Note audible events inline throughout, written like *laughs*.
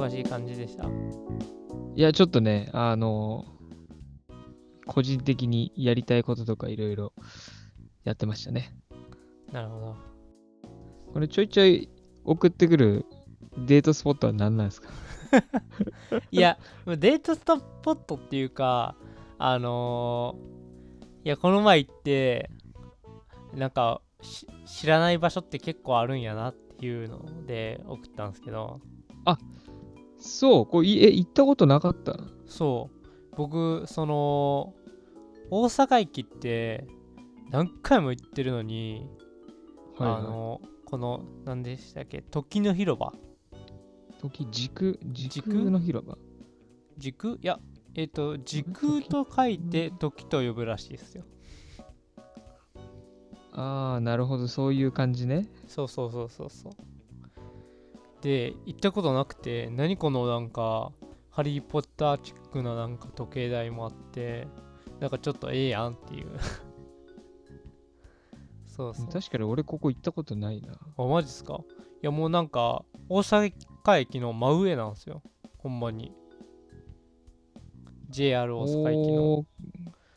忙しい感じでした？いや、ちょっとね、あの、個人的にやりたいこととかいろいろやってましたね。なるほど。これちょいちょい送ってくるデートスポットは何なんですか？*laughs* いや、デートスポットっていうか、あのーいや、この前行って、なんかし知らない場所って結構あるんやなっていうので送ったんですけど、そう、これいえ、行ったことなかったそう、僕、その、大阪駅って何回も行ってるのに、はい、あの、この、何でしたっけ、時の広場。時、軸、軸軸の広場？時空？いや、えっ、と、時空？と書いて時と呼ぶらしいですよ。ああ、なるほど、そういう感じね。そうそうそうそうそう。で、行ったことなくて、何このなんか、ハリー・ポッターチックななんか時計台もあって、なんかちょっとええやんっていう。*laughs* そうそう。確かに俺ここ行ったことないな。あ、マジっすか？いやもうなんか、大阪駅の真上なんですよ。ほんまに。JR 大阪駅の。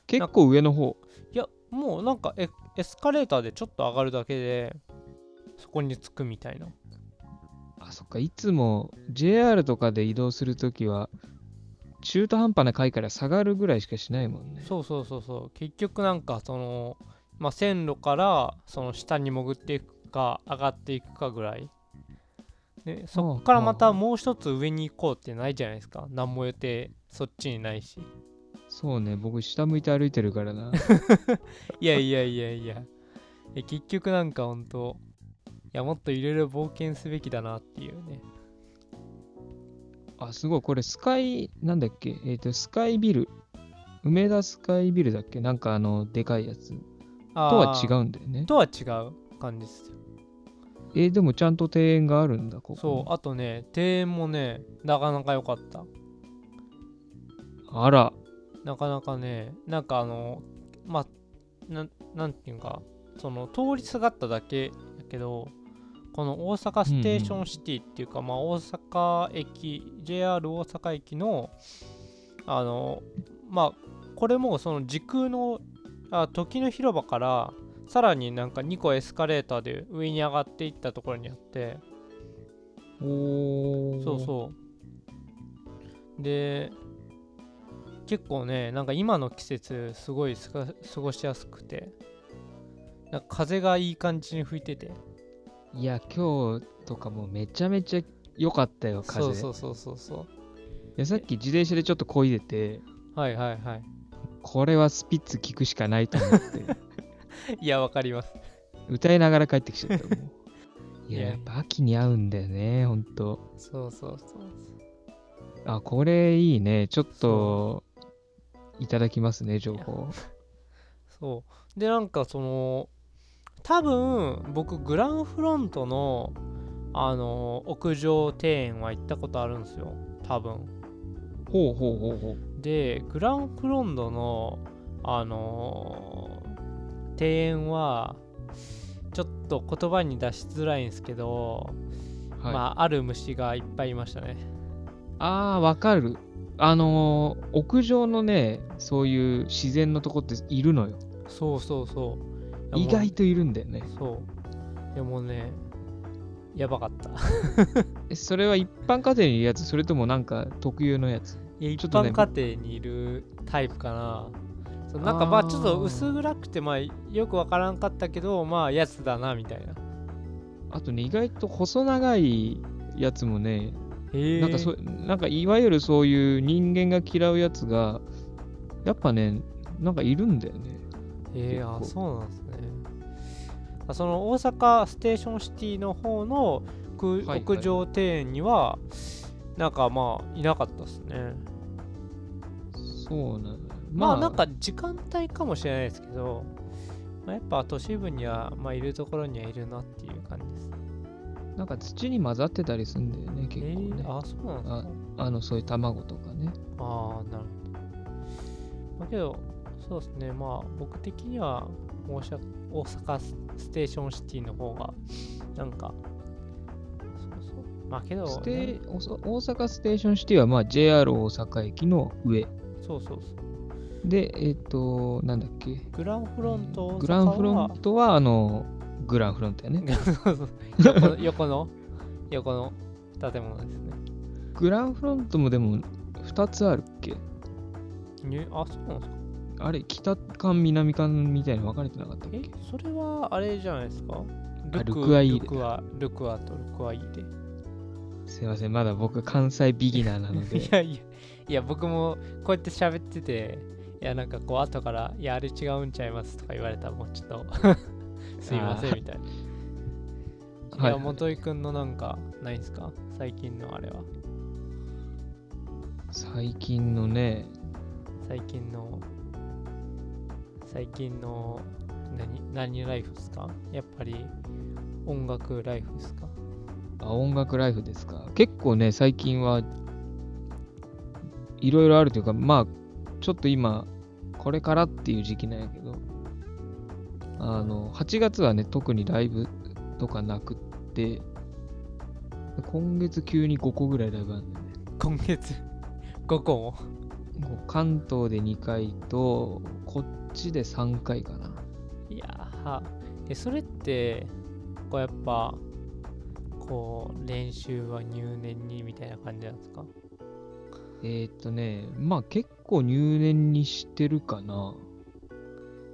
結構上の方。いや、もうなんかエエスカレーターでちょっと上がるだけで、そこに着くみたいな。あ、そっか、いつも JR とかで移動するときは、中途半端な階から下がるぐらいしかしないもんね。そうそうそうそう。結局なんかその、まあ、線路からその下に潜っていくか上がっていくかぐらい。でそこからまたもう一つ上に行こうってないじゃないですか。何も予定そっちにないし。そうね、僕下向いて歩いてるからな。*laughs* いやいやいやいや。え結局なんかほんといやもっといろいろ冒険すべきだなっていうねあ、すごい、これスカイ、なんだっけ、えっ、と、スカイビル。梅田スカイビルだっけ？なんかあの、でかいやつ。とは違ううんだよね。とは違う感じですよえーでもちゃんと庭園があるんだ、ここ。そうあとね庭園もねなかなか良かったあら、なかなかね、なんかあの、まあ、なんなんていうか、その通りすがっただけだけど、この大阪ステーションシティっていうか、まあ大阪駅、JR 大阪駅の、あの、まあ、これもその時空の、あ時の広場から、さらになんか2個エスカレーターで上に上がっていったところにあって、おー。そうそう。で、結構ね、なんか今の季節、すごい過ごしやすくて、なんか風がいい感じに吹いてて、いや、今日とかもめちゃめちゃ良かったよ、風。そうそうそうそうそいやさっき自転車でちょっと漕いでて、う。はいはいはい。これはスピッツ聞くしかないと思って、*laughs* いや、わかります。歌いながら帰ってきちゃった。も *laughs* ういや、いややっぱ秋に合うんだよね、ほんと。そうそうそう。あ、これいいね。ちょっと、いただきますね、情報。そう。で、なんかその、多分、僕、グランフロントの、あの、屋上庭園は行ったことあるんですよ。多分。ほうほうほうほう。でグランフロンドのあのー庭園はちょっと言葉に出しづらいんですけど、はい、まあある虫がいっぱいいましたねあー、わかる。あのー屋上のね、そういう自然のとこっているのよ。そうそうそう意外といるんだよね。そう。でもねやばかった。*laughs* えそれは一般家庭にいるやつ、それともなんか特有のやつ？いや一般家庭にいるタイプかな。そうなんかまあちょっと薄暗くてまあよくわからんかったけどまあやつだなみたいな。あとね、意外と細長いやつもね、なんかそなんかいわゆるそういう人間が嫌うやつが、やっぱね、なんかいるんだよね。えー、あそうなんですその大阪ステーションシティの方の屋上庭園にはなんかまあいなかったですねそうなのよ。まあなんか時間帯かもしれないですけど、まあ、やっぱ都市部にはまあいるところにはいるなっていう感じですなんか土に混ざってたりするんだよね、結え構ね。ー、あそうなんですか？あの、そういう卵とかね。ああなるほどまあけどそうですねまあ僕的には大阪大阪スステーションシティの方がなんかそうそうまあけど、ステ大阪ステーションシティは、まあ、JR 大阪駅の上。そうそうそう。で、えっ、と、なんだっけ。グランフロントグランフロントは、あの、グランフロントやね。*laughs* 横の *laughs* 横の横の建物ですね。グランフロントもでも2つあるっけにあ、そうなんですかあれ、北館、南館みたいに分かれてなかったっえけ、それはあれじゃないですか？あルクアイルクア、ルクアとルクアイーデ。すいません、まだ僕関西ビギナーなのいで。*laughs* やいや、いや僕もこうやって喋ってて、いやなんかこう後から、いやあれ違うんちゃいますとか言われたらもうちょっと *laughs* すいませんみたいな。いはいや、元井くんのなんかないんすか？最近のあれは。最近のね、最近の、最近の何、何ライフですか？やっぱり音楽ライフですか？あ音楽ライフですか？結構ね、最近はいろいろあるというか、まあ、ちょっと今、これからっていう時期なんやけど、あの、8月はね、特にライブとかなくって、今月急に5個ぐらいライブあるんだよね。今月？5個も？関東で2回と、こっちで3回かな。いやえそれってこうやっぱこう練習は入念にみたいな感じなんですか？えー、っとね、まあ結構入念にしてるかな。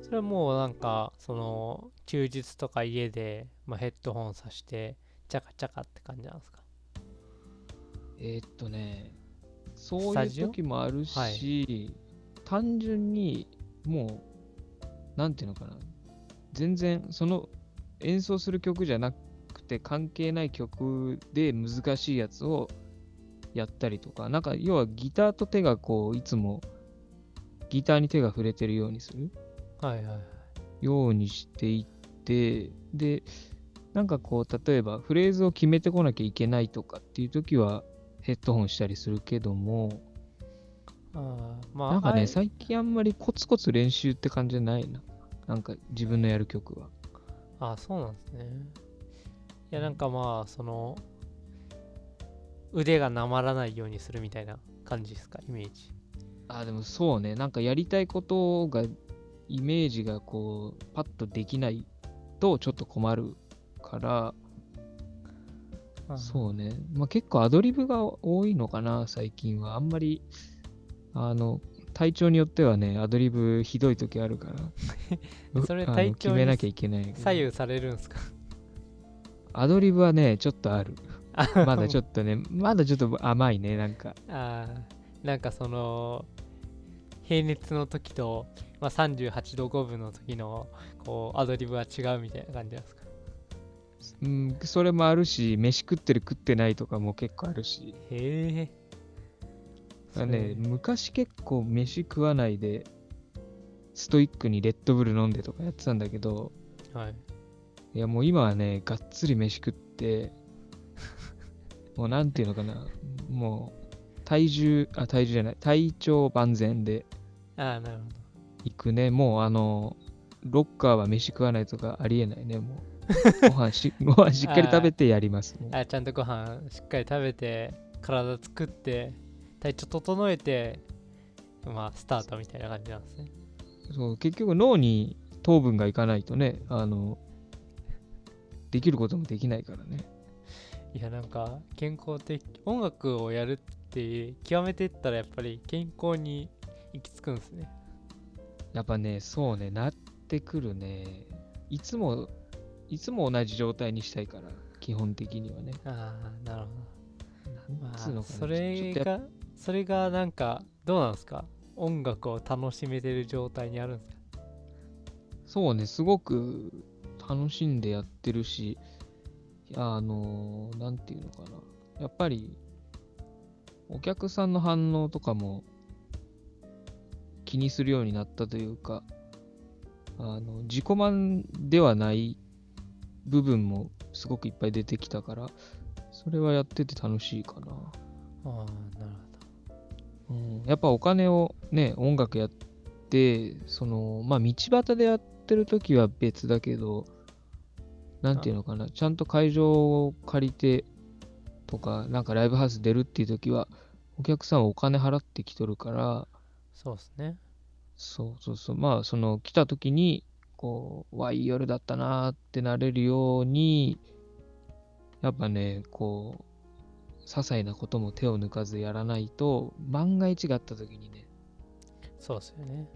それはもうなんかその休日とか家で、まあ、ヘッドホンさしてチャカチャカって感じなんですか？えー、っとね、そういう時もあるし、はい単純にもう、なんていうのかな、全然その演奏する曲じゃなくて関係ない曲で難しいやつをやったりとか、なんか要はギターと手がこう、いつもギターに手が触れてるようにする。はいはいはい。ようにしていって、で、なんかこう、例えばフレーズを決めてこなきゃいけないとかっていう時はヘッドホンしたりするけども、あーまあなんかね、最近あんまりコツコツ練習って感じじゃないな。なんか自分のやる曲は。あそうなんですね。いやなんかまあその腕がなまらないようにするみたいな感じですか？イメージ。あ、でもそうね、なんかやりたいことが、イメージがこう、パッとできないとちょっと困るから、そうね。まあ結構アドリブが多いのかな、最近は。あんまり、あの、体調によってはね、アドリブひどい時あるから。う *laughs* それ体調に決めなきゃいけないけど。左右されるんですか？アドリブはね、ちょっとある。まだちょっっとね、まだちょっと甘いね、なんか。とあーなんかその平熱の時と、まあ、38度5分の時のこうアドリブは違うみたいな感じですか？うん、それもあるし、飯食ってる食ってないとかも結構あるし。へえだからね、昔結構飯食わないで、ストイックにレッドブル飲んでとかやってたんだけど、はいいやもう今はね、がっつり飯食って、*laughs* もうなんていうのかな、もう体重、あ、体重じゃない、体調万全でああなるほど行くね。もうあの、ロッカーは飯食わないとかありえないね、もう。*laughs* ご飯しご飯しっかり食べてやります。もうあちゃんとご飯しっかり食べて体作って体調整えてまあスタートみたいな感じなんですねそう結局脳に糖分がいかないとね、あの、できることもできないからね。いやなんか健康的音楽をやるって極めていったらやっぱり健康に行き着くんですねやっぱね、そうね、なってくるね。いつも、いつも同じ状態にしたいから、基本的にはね。ああなるほどなんつうのかな。まあそれがそれがなんかどうなんですか？音楽を楽しめてる状態にあるんですか？そうね、すごく楽しんでやってるし、あの、なんていうのかな。やっぱり、お客さんの反応とかも気にするようになったというか、あの自己満ではない部分もすごくいっぱい出てきたから、それはやってて楽しいかな。ああなるうん、やっぱお金をね、音楽やって、その、まあ道端でやってる時は別だけど、なんていうのかな、ちゃんと会場を借りてとか、なんかライブハウス出るっていう時は、お客さんはお金払ってきとるから、そうですね。そうそうそう、まあ、その来た時に、こう、わ、いい夜だったなーってなれるように、やっぱね、こう、些細なことも手を抜かずやらないと、万が一があった時にね、そうですよね。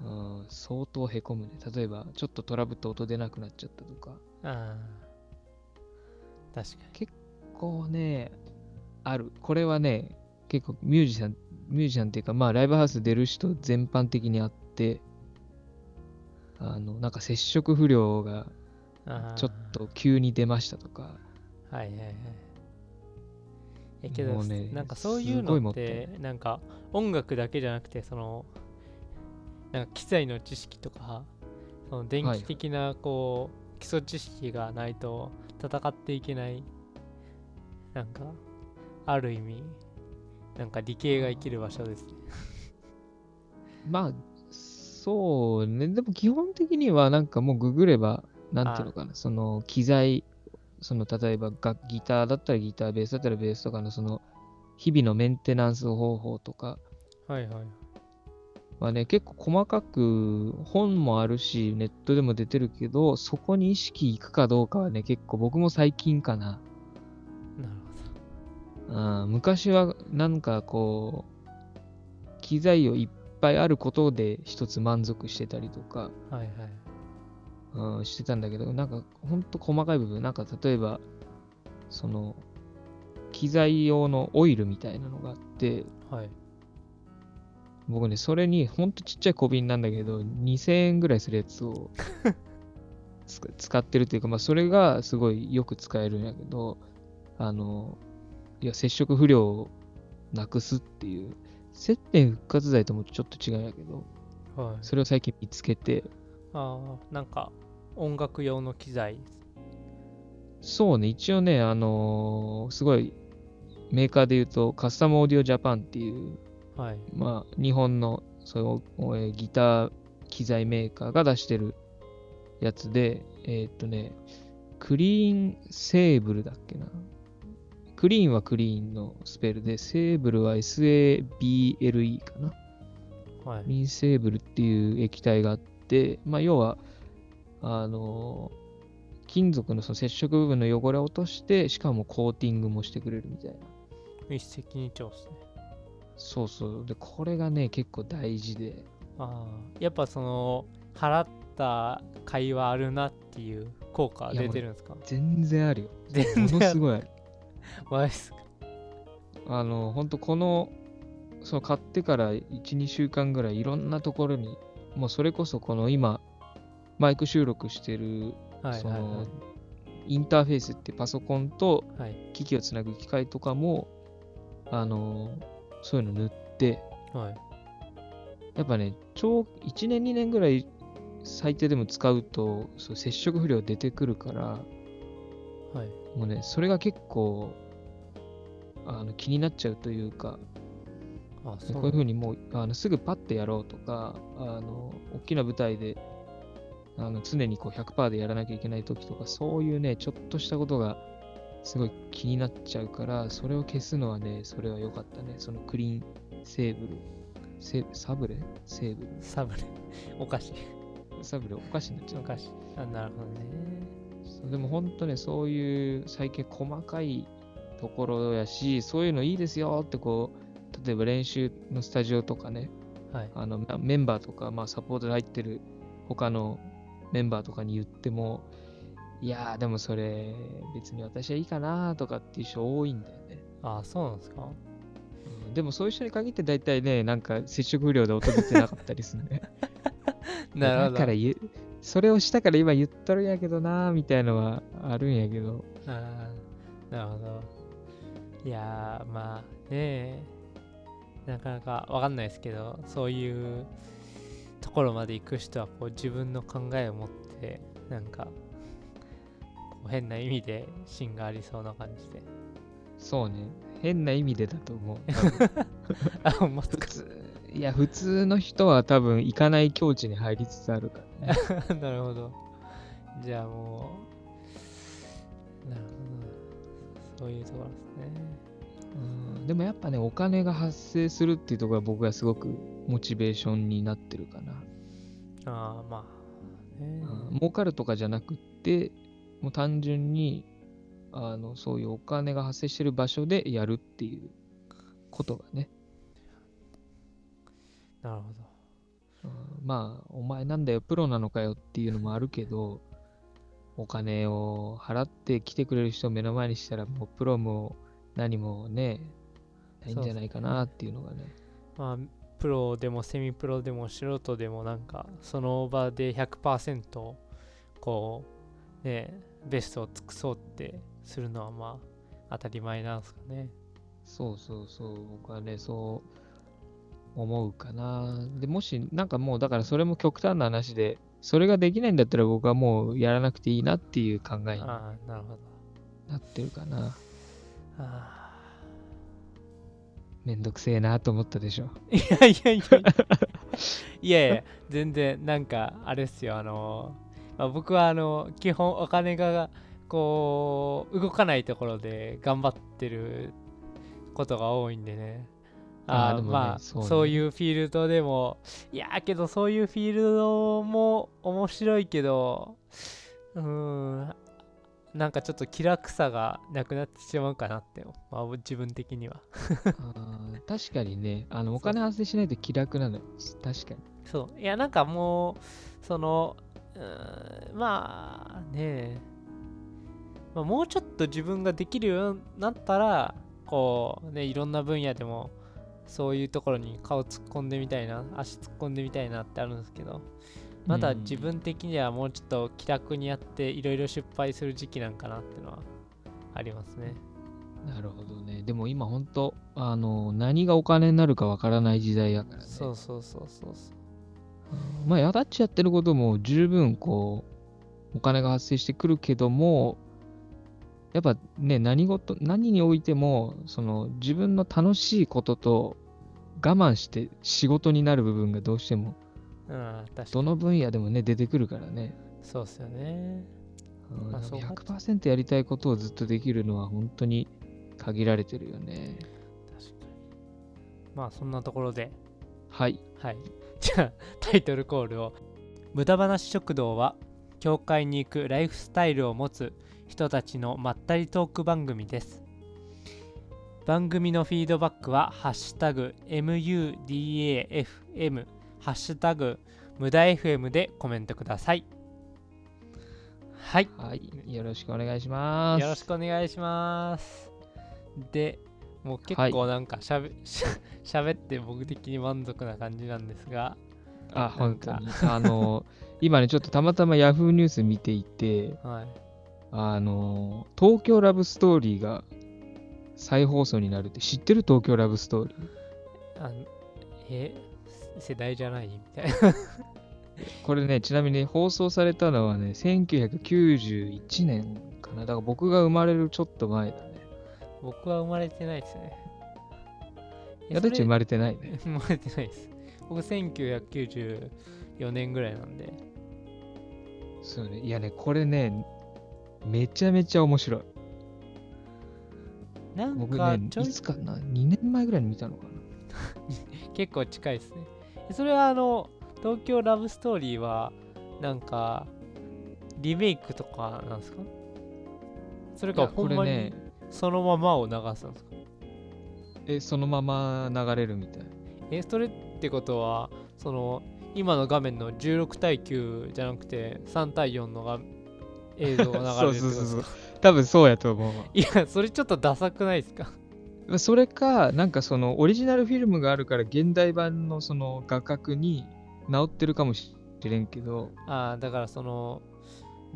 うん、相当へこむね。例えば、ちょっとトラブって音出なくなっちゃったとか、ああ。確か結構ね、ある。これはね、結構ミュージシャン、ミュージシャンっていうか、まあライブハウス出る人全般的にあって、あの、なんか接触不良がちょっと急に出ましたとか、はいはいはい。えけど、ねなんかそういうのって、なんか音楽だけじゃなくて、その、なんか機材の知識とか、その電気的なこう、基礎知識がないと戦っていけない、なんか、ある意味、なんか理系が生きる場所ですね。*laughs* まあ、そうね。でも基本的にはなんかもうググれば、なんていうのかな、その機材、その例えば楽ギターだったらギター、ベースだったらベースとかのその日々のメンテナンス方法とかはいはい。はね、結構細かく本もあるし、ネットでも出てるけど、そこに意識いくかどうかはね、結構僕も最近かな。なるうん、昔はなんかこう、機材をいっぱいあることで一つ満足してたりとか、ほど。はいはい。うん、してたんだけど、なんかほんと細かい部分、なんか例えば、その、機材用のオイルみたいなのがあって、はい。僕ね、それにほんとちっちゃい小瓶なんだけど、2000円ぐらいするやつを *laughs* つ使ってるっていうか、まあそれがすごいよく使えるんやけど、あの、いや、接触不良をなくすっていう、接点復活剤ともちょっと違うんやけど、はい。それを最近見つけて、ああ、なんか音楽用の機材。そうね、一応ね、あのーすごい、メーカーで言うと、カスタムオーディオジャパンっていう、はい。まあ、日本の、そうえーギター機材メーカーが出してるやつで、えーっとね、クリーンセーブルだっけな。クリーンはクリーンのスペルで、セーブルは SABLE かな。はい。リンセーブルっていう液体があって、まあ、要は、あのー金属のその接触部分の汚れを落として、しかもコーティングもしてくれるみたいな。一石二鳥ですね。そうそう。で、これがね、結構大事で。ああ、やっぱその、払った会話あるなっていう効果は出てるんですか？全然あるよ。全ものすごいある。*laughs* マジっすか？あの、ほんとこの、その買ってから1、2週間ぐらいいろんなところに、もうそれこそこの今、マイク収録してる、その、インターフェースってパソコンと。機器をつなぐ機械とかも、あの、そういうの塗って、はい。やっぱね、超、1年2年ぐらい最低でも使うと、そう接触不良出てくるから、はい。もうね、それが結構、あの気になっちゃうというか、あ、こそうういうふうにもうあのすぐパッてやろうとか、あの大きな舞台であの常にこう100%でやらなきゃいけない時とか、そういうね、ちょっとしたことがすごい気になっちゃうから、それを消すのはね、それは良かったね。そのクリーンセーブル、セサブレ？セーブルサブレ？お菓子。サブレ？お菓子になっちゃう。お菓子。あ、なるほどね。でも本当ね、そういう最近細かいところやし、そういうのいいですよってこう、例えば練習のスタジオとかね、はい。あのまメンバーとか、まあ、サポートで入ってる他のメンバーとかに言っても、いやー、でもそれ、別に私はいいかなとかっていう人多いんだよね。あ、そうなんですか？うんでもそういう人に限って大体ね、なんか接触不良で音出てなかったりするね。*laughs* なるほど。だから言う、それをしたから今言っとるんやけどなーみたいのはあるんやけど、あーなるほど。いやー、まあねなかなかわかんないですけど、そういうところまで行く人はこう自分の考えを持って、なんか、変な意味で芯がありそうな感じで。そうね、変な意味でだと思う。*laughs* あ、ほんま通、いや、普通の人は多分行かない境地に入りつつあるからね。*laughs* なるほど。じゃあもう、なるほど。というところですね。うんでもやっぱね、お金が発生するっていうところが僕はすごくモチベーションになってるかな。ああ、まあ、ね。うん儲かるとかじゃなくって、もう単純に、あの、そういうお金が発生してる場所でやるっていうことがね。なるほど。うんまあ、お前なんだよ、プロなのかよっていうのもあるけど、お金を払って来てくれる人を目の前にしたら、もうプロも何もね、ないんじゃないかなっていうのがね。まあ、プロでもセミプロでも素人でもなんかその場で100%こうねベストを尽くそうってするのはまあ当たり前なんですかね。そうそうそう、僕はね、そう思うかな。で、もし、なんかもう、だからそれも極端な話で、それができないんだったら僕はもうやらなくていいなっていう考えに。なってるかな。あめんどくせえなと思ったでしょ。ーいやいやいや。いやいや。全然なんかあれっすよ。あの、まあ、僕はあの基本お金がこう動かないところで頑張ってることが多いんでね。あーあねまあそうね。そういうフィールドでもいやーけどそういうフィールドも面白いけどうーんなんかちょっと気楽さがなくなってしまうかなって、まあ、自分的には。確かにね、あのお金発生しないと気楽なの。よ。確かに。そう。いやなんかもうそのうーんまあね。まあ、もうちょっと自分ができるようになったらこうねいろんな分野でもそういうところに顔突っ込んでみたいな足突っ込んでみたいなってあるんですけどまだうん自分的にはもうちょっと気楽にやっていろいろ失敗する時期なんかなっていうのはありますねなるほどね。でも今本当あの、何がお金になるかわからない時代やからね。そうそうそうそうそううんまあ、やだっちやってることも十分こう、お金が発生してくるけども、やっぱね、何事、何においても、その自分の楽しいことと我慢して仕事になる部分がどうしても、うん確かどにの分野でもね、出てくるからね。そうっすよねうんまあそう100%やりたいことをずっとできるのは本当に限られてるよね。確かにまあそんなところではい。はい。*laughs* じゃあ、タイトルコールを。無駄話食堂は、教会に行くライフスタイルを持つ人たちのまったりトーク番組です。番組のフィードバックは、ハッシュタグ MUDAFM、ハッシュタグ無駄 FM でコメントください。はい。はい。よろしくお願いします。よろしくお願いします。で、もう結構なんかしゃべ、しゃしゃべって僕的に満足な感じなんですが、あ、本当に。あの、*laughs* 今ね、ちょっとたまたま Yahoo ニュース見ていて、はい。あの、東京ラブストーリーが再放送になるって知ってる？東京ラブストーリー。あのえ世代じゃないみたいな。これね、ちなみに放送されたのはね、1991年かな。だから僕が生まれるちょっと前だね。僕は生まれてないですね。やだっち生ままれてないね。*laughs* 生まれてないです。僕1994年ぐらいなんで。そうね。いやね、これね、めちゃめちゃ面白い。なん僕ね、かちょいいつかな ?2 年前ぐらいに見たのかな。*laughs* 結構近いですね。それはあの、東京ラブストーリーは、なんか、リメイクとかなんですか？それかほんまにこれね、そのままを流すんですか？え、そのまま流れるみたい。え、それってことは、その、今の画面の16対9じゃなくて3対4のが映像が流れるってことですか？*laughs* そうそうそう多分そうやと思うわ。いや、それちょっとダサくないですか？まあそれか、なんかそのオリジナルフィルムがあるから現代版のその画角に直ってるかもしれんけど、ああ、だからその、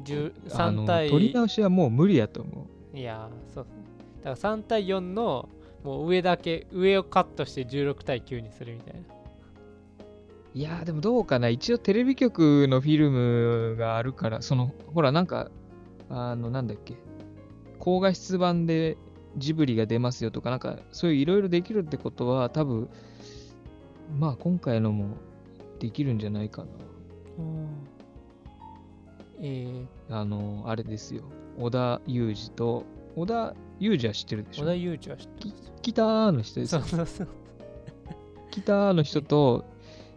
10あの3対撮り直しはもう無理やと思う。いやー、そう。だから3対4のもう上だけ、上をカットして16対9にするみたいな。いやーでもどうかな一応テレビ局のフィルムがあるから、その、ほらなんか、あの、なんだっけ、高画質版でジブリが出ますよとか、なんかそういういろいろできるってことは多分、まあ今回のもできるんじゃないかな。えー、あの、あれですよ。織田裕二と、織田ユージは知ってるでしょ？小田裕二は知ってますよギターの人ですそうよ。そうそうギターの人と、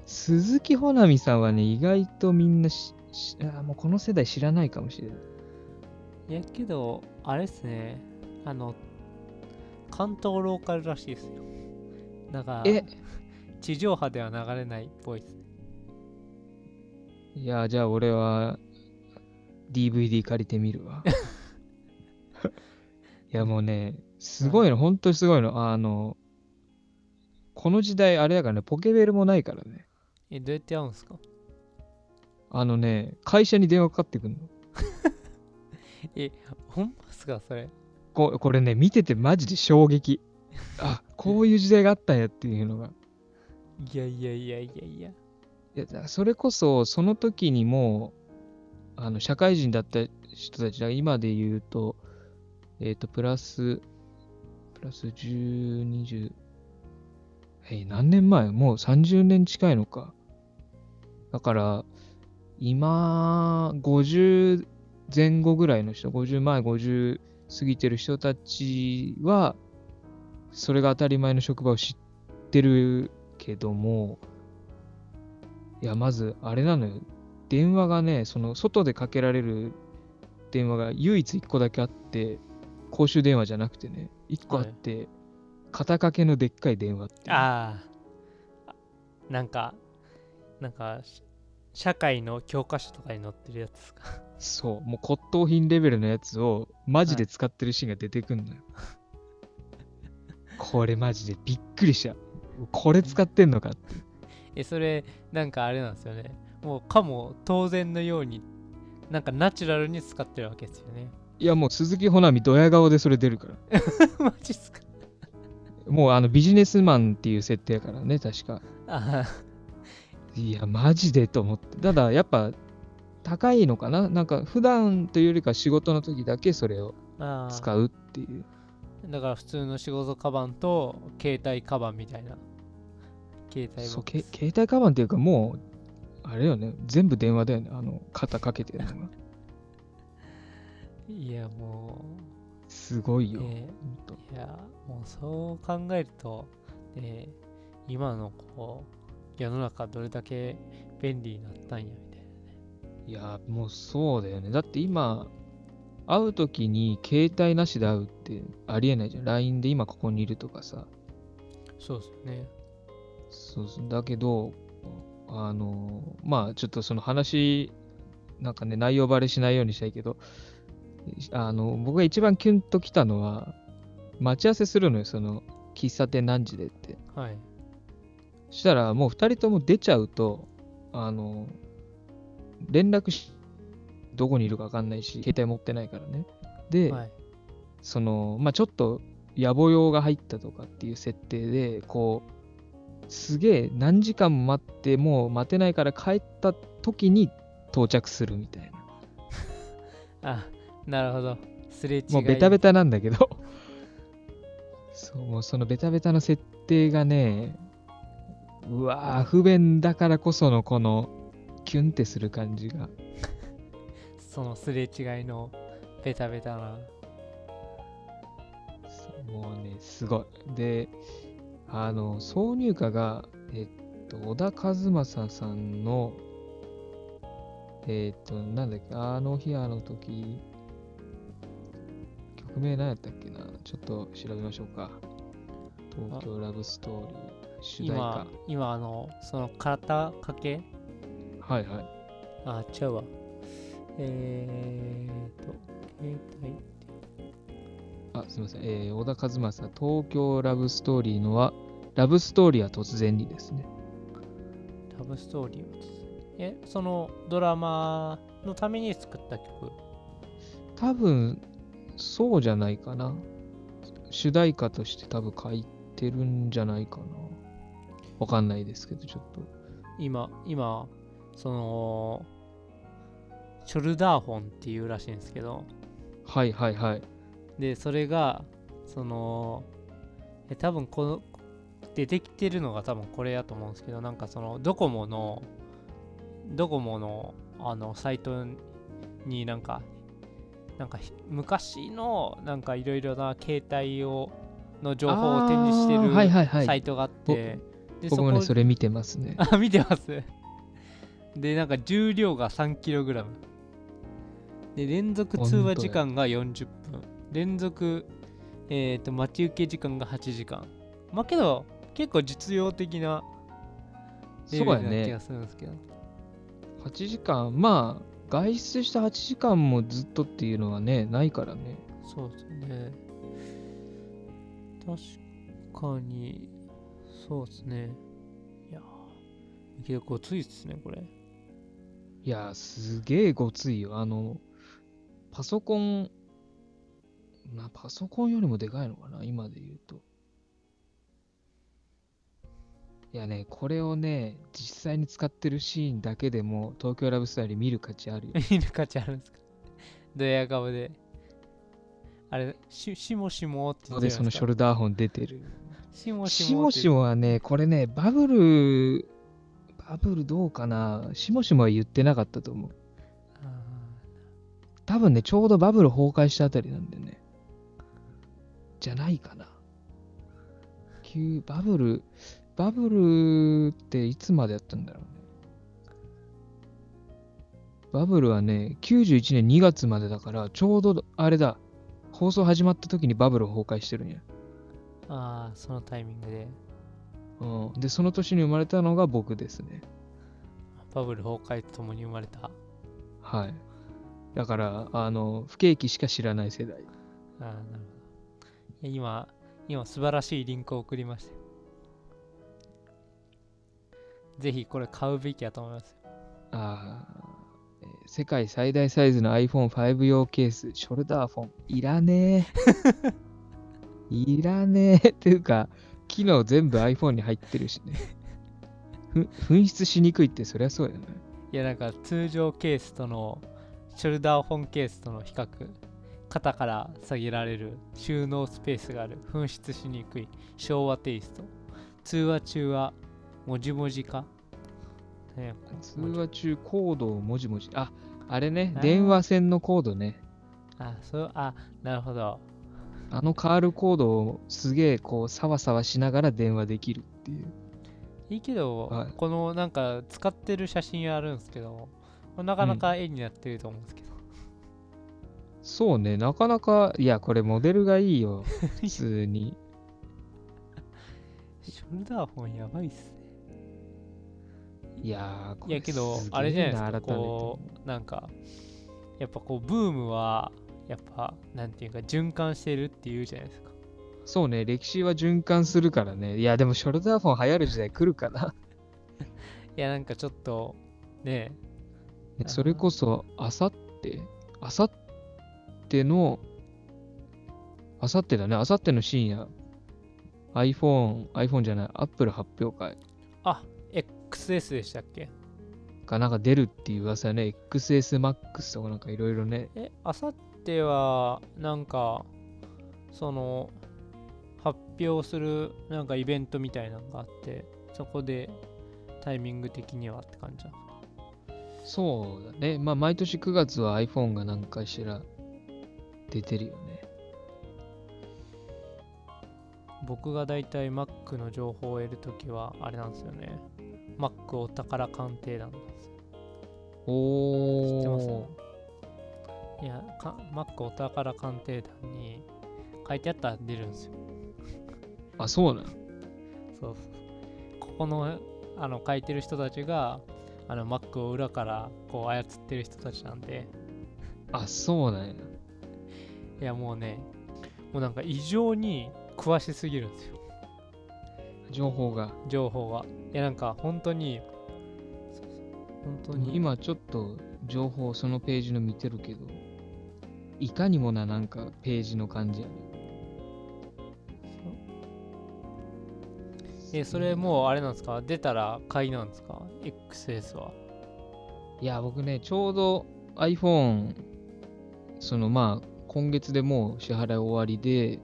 鈴木保奈美さんはね、意外とみんなし、しあもうこの世代知らないかもしれない。いやけどあれっすねあの関東ローカルらしいですよだからえ？地上波では流れないっぽいですねいや、じゃあ俺は DVD 借りてみるわ。*laughs* いや、もうね、すごいの、本当にすごいの。あの、この時代、あれだからね、ポケベルもないからね。えどうやって会うんですか？あのね、会社に電話かかってくるの。*laughs* ほんまっすかそれ？ここれね、見ててマジで衝撃。*laughs* あ、こういう時代があったんやっていうのが。いやいやいやいやいやいや、それこそ、その時にもう、あの、社会人だった人たちが今で言うと、えっ、と、プラス、プラス10、20、え、何年前？もう30年近いのか。だから、今、50前後ぐらいの人、50前、50過ぎてる人たちは、それが当たり前の職場を知ってるけども、いや、まず、あれなのよ。電話がね、その、外でかけられる電話が唯一1個だけあって、公衆電話じゃなくてね、1個あって、肩掛けのでっかい電話って。ああなんかなんかし社会の教科書とかに載ってるやつですか？そう、もう骨董品レベルのやつを、マジで使ってるシーンが出てくんのよ。*laughs* これマジでびっくりした。これ使ってんのかって。*laughs* えそれなんかあれなんですよねもうかも当然のようになんかナチュラルに使ってるわけですよねいや、もう鈴木保奈美、ドヤ顔でそれ出るから。*laughs* マジっすかもうあのビジネスマンっていう設定やからね、確か。あいや、マジでと思って。ただ、やっぱ、高いのかな？なんか、普段というよりか仕事の時だけそれを使うっていう。だから普通の仕事カバンと携帯カバンみたいな。携帯そう、携帯カバンっていうか、もう、あれよね、全部電話だよね。あの、肩かけてるのが。*laughs* いやもすごいうよ。ね。ほんと。いやもうそう考えるとね今のこう世の中どれだけ便利になったんやみたいいや、もうそうだよね。だって今、会う時に携帯なしで会うってありえないじゃん。LINE で今ここにいるとかさ。なそうですねそうそう。だけど、あの、まあちょっとその話、なんかね、内容バレしないようにしたいけど、あの、僕が一番キュンときたのは、待ち合わせするのよ、その、喫茶店何時でって。はいそしたら、もう二人とも出ちゃうと、あの、連絡し、どこにいるか分かんないし、携帯持ってないからね。で、はいその、まあちょっと野暮用が入ったとかっていう設定で、こう、すげえ何時間も待って、もう待てないから帰った時に到着するみたいな。*laughs* あなるほどすれ違いもうベタベタなんだけど、そう、もうそのベタベタの設定がね、うわー、不便だからこそのこの、キュンってする感じが。そのすれ違いのベタベタなもうね、すごい。で、あの、挿入歌が、えっと、小田和正さんの、えっと、なんだっけ、あの日あの時、曲名何やったっけな？ちょっと調べましょうか。東京ラブストーリー、主題歌今。今あのその肩掛けはいはい。あ違うわえーと携帯あ、すみません。えー小田和正、東京ラブストーリーのは、ラブストーリーは突然にですね。ラブストーリーをえそのドラマのために作った曲？多分、そうじゃないかな。主題歌として多分書いてるんじゃないかな。わかんないですけど、ちょっと。今今そのショルダーフォンっていうらしいんですけどはいはいはい。でそれがそのえ多分この出てきてるのが多分これやと思うんですけどなんかそのドコモのドコモのあのサイトになんかなんかひ昔のなんかいろいろな携帯をの情報を展示してるはいはいはいサイトがあって、で僕もね、こそれ見てますね。あ見てます？でなんか重量が 3kg で連続通話時間が40分。連続えっ、と待ち受け時間が8時間。まあけど結構実用的なレそうやねベルな気が。するんですけど、8時間、まあ、外出した8時間もずっとっていうのはね、ないからね。そうですね。確かにそうですね。いやー結構ついっすねこれいやー、すげえごついよ。あの、パソコン、まあ、パソコンよりもでかいのかな、今で言うと。いやね、これをね、実際に使ってるシーンだけでも、東京ラブストーリー見る価値あるよ。*laughs* 見る価値あるんですか？ドヤ顔であれししもしもって言ってで、そのショルルダーホン出てる。しもししももってしもはね、これね、バブル、バブルどうかなしもしもは言ってなかったと思う。あ多分ね、ちょうどバブル崩壊したあたりなんでね。じゃないかな。急バブル、バブルっていつまでやったんだろうね。バブルはね、91年2月までだから、ちょうどあれだ、放送始まった時にバブル崩壊してるんや。ーあーそのタイミングでうん、で、その年に生まれたのが僕ですね。バブル崩壊とともに生まれたはい。だから、あの、不景気しか知らない世代。あーなるほど今今素晴らしいリンクを送りましたよぜひこれ買うべきやと思いますよあーえー世界最大サイズの iPhone5 用ケース、ショルダーフォン。いらねえ。*laughs* いらねえ。っていうか、機能全部 iPhone に入ってるしね。ふ紛失しにくいって、そりゃそうやね。いやなんか通常ケースとのショルダーフォンケースとの比較肩から下げられる収納スペースがある紛失しにくい昭和テイスト通話中は文字文字化、ね、通話中、コードをもじもじ。あ、あれね電話線のコードね。あそうあなるほどあのカールコードをすげえこう、サワサワしながら電話できるっていう。いいけど、はいこのなんか使ってる写真あるんですけどなかなか絵になってると思うんですけど、そうね、なかなか、いや、これモデルがいいよ。*laughs* 普通に。ショルダーフォンやばいっすねいやー、これいやけどあれじゃないですかこうなんかやっぱこうブームはやっぱなんていうか循環してるっていうじゃないですか。そうね、歴史は循環するからね。いや、でもショルダーフォン流行る時代来るかな。*laughs* いやなんかちょっとね。ねそれこそ、あさって、あさっての、あさってだね、あさっての深夜、iPhone、iPhone じゃない、Apple 発表会。あ XS でしたっけ？がなんか出るっていう噂ね、XSMAX とかなんかいろいろね、えあさってはなんかその発表するなんかイベントみたいなのがあってそこでタイミング的にはって感じなんですかそうだね、まあ毎年9月は iPhone が何かしら出てるよね。僕がだいたい Mac の情報を得るときはあれなんですよね。Mac お宝鑑定団なんですよ。知ってます？いやか Mac お宝鑑定団に書いてあったら出るんですよあ、そうなん。そうそうここのあの書いてる人たちがあの Mac を裏からこう操ってる人たちなんであ、そうなんや。いやもうねもうなんか異常に詳しすぎるんですよ情報が。情報がいやなんか本当に本当に今ちょっと情報そのページの見てるけど、いかにもななんかページの感じやね。えそれもうあれなんですか？出たら買いなんですか？XS は。いや、僕ね、ちょうど iPhone、そのまあ、今月でもう支払い終わりで、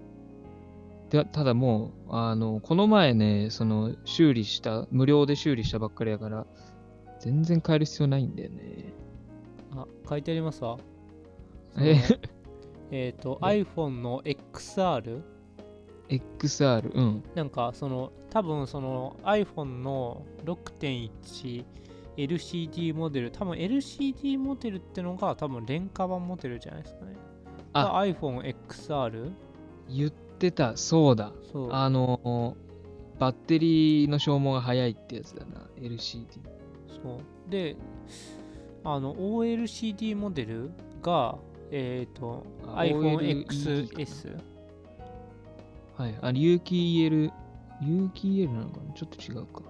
でただもう、あの、この前ね、その修理した、無料で修理したばっかりやから、全然変える必要ないんだよね。あ書いてありますわえそのえっ、*laughs* と、ね iPhone の XR? XR、うん。なんかその多分その iPhone の6.1 LCD モデル多分 LCD モデルってのが多分廉価版モデルじゃないですかねあが iPhoneXR 言ってた、そうだ。そうあの、バッテリーの消耗が早いってやつだな、LCD。そうであの OLCD モデルがえっ、とあ OLED か。iPhoneXS はい。あ、有機 EL、有機 EL なのかな？ちょっと違うか。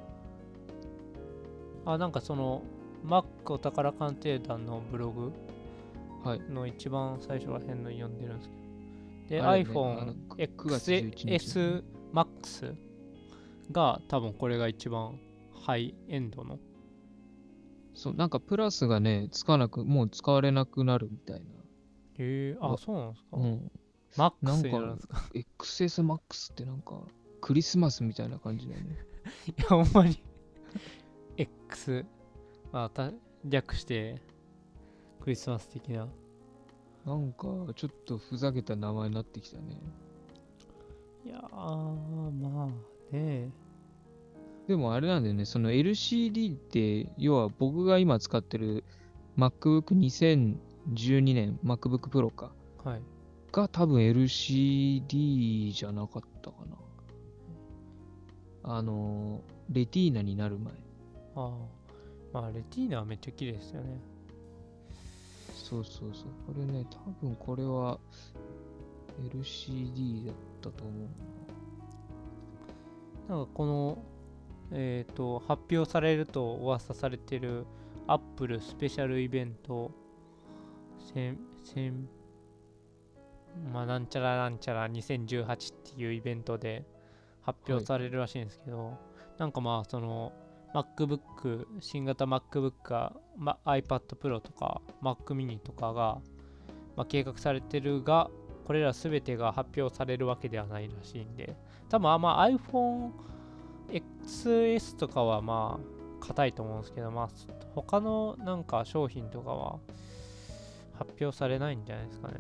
あなんかその Mac お宝鑑定団のブログはい。の一番最初ら辺の読んでるんですけど。で、あれねあの iPhone く9月11日 XS Max が多分これが一番ハイエンドの。そう、なんかプラスがね、つかなく、もう使われなくなるみたいへえあわそうなんですか、な。うん。マックなんかスになるんですか？XSMAX ってなんか、クリスマスみたいな感じだよね。*laughs* いやほんまに X まあた略してクリスマス的ななんか、ちょっとふざけた名前になってきたね。いやーまあねでもあれなんだよね、その LCD って、要は僕が今使ってる MacBook 2012年 MacBook Pro か。はいが多分 LCD じゃなかったかな。あの、レティーナになる前。ああまあレティーナはめっちゃ綺麗ですよねそうそうそう。これね、多分これは LCD だったと思う。なんかこのえっ、と発表されると噂されてるアップルスペシャルイベントせんせんまあなんちゃらなんちゃら2018っていうイベントで発表されるらしいんですけど、なんかまあその MacBook 新型 MacBook が、ま、iPad Pro とか Mac mini とかが、まあ、計画されてるがこれら全てが発表されるわけではないらしいんで多分あまあ iPhone XS とかはまあ硬いと思うんですけどまあ他のなんか商品とかは発表されないんじゃないですかね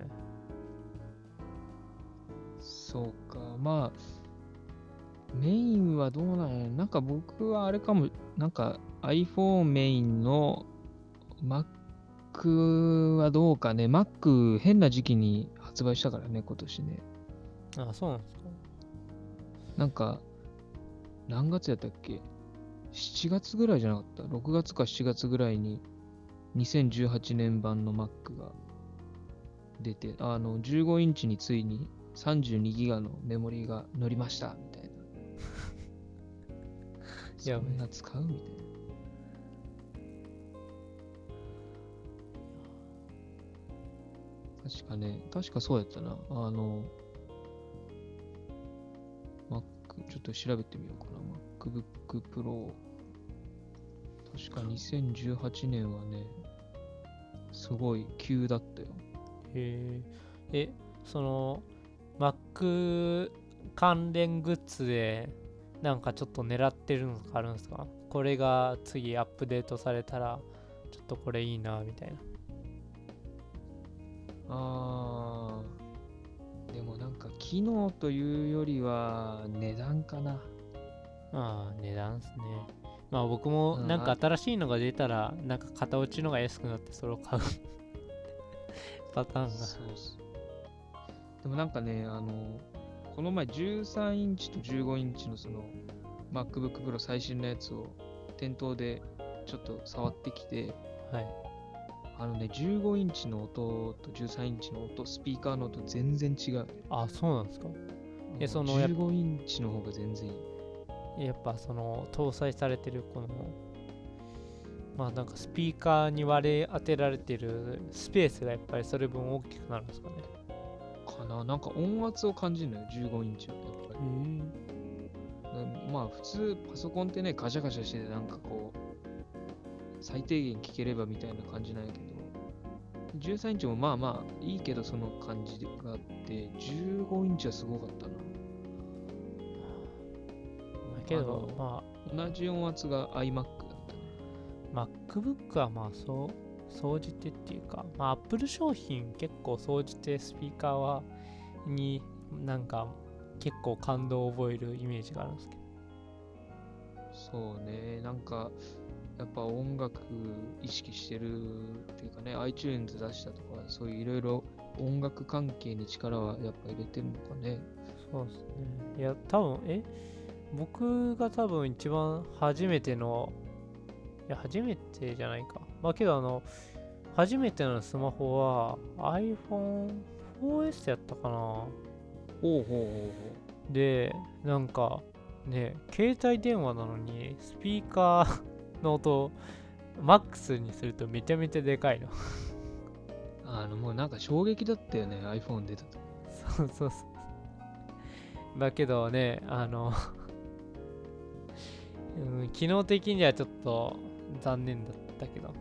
そうか。まあ、メインはどうなんやなんか僕はあれかも、なんか iPhone メインの Mac はどうかね。Mac 変な時期に発売したからね、今年ね。あそうなんですかなんか、何月やったっけ ?7 月ぐらいじゃなかった ?6 月か7月ぐらいに2018年版の Mac が出て、あの、15インチについに32ギガのメモリーが乗りましたみたいな。い *laughs* やそんな使うみたいな。確かね、確かそうやったな。あの、Mac、ちょっと調べてみようかな。MacBook Pro。確か2018年はね、すごい急だったよ。へええその Mac 関連グッズでなんかちょっと狙ってるのがあるんですか？これが次アップデートされたらちょっとこれいいなみたいな。あー、でもなんか機能というよりは値段かな。ああ値段っすねまあ僕もうんなんか新しいのが出たらなんか型落ちのが安くなってそれを買う *laughs* パターンがそうそう。でもなんかね、あの、この前13インチと15インチのその MacBook Pro 最新のやつを店頭でちょっと触ってきて、はいあのね、15インチの音と13インチの音、スピーカーの音全然違う。あそうなんですかえうんそのやっ15インチの方が全然いい。やっぱその搭載されてるこのまあなんかスピーカーに割れ当てられてるスペースがやっぱりそれ分大きくなるんですかね。かな？なんか音圧を感じるのよ、15インチは。やっぱり。うん。まあ普通パソコンってねガシャガシャしててなんかこう最低限聞ければみたいな感じなんやけど。13インチもまあまあいいけどその感じがあって15インチはすごかったな。だけどま同じ音圧が iMac だったねあ MacBook はまあそう総じてっていうか、まあ、Apple 商品結構総じてスピーカーはになんか結構感動を覚えるイメージがあるんですけど。そうね、なんか、やっぱ音楽意識してるっていうかね、iTunes 出したとか、そういういろいろ音楽関係に力はやっぱ入れてるのかね。そうですね。いや、多分え？僕が多分一番初めての、いや、初めてじゃないか。まあけど、あの、初めてのスマホは iPhone4S やったかな。ほうほうほうほで、なんか、ね、携帯電話なのに、スピーカーの音、マックスにするとめちゃめちゃでかいの。う。あの、もうなんか衝撃だったよね、iPhone 出たと。そうそうそう。だけどね、あの、うん、機能的にはちょっと残念だったけど。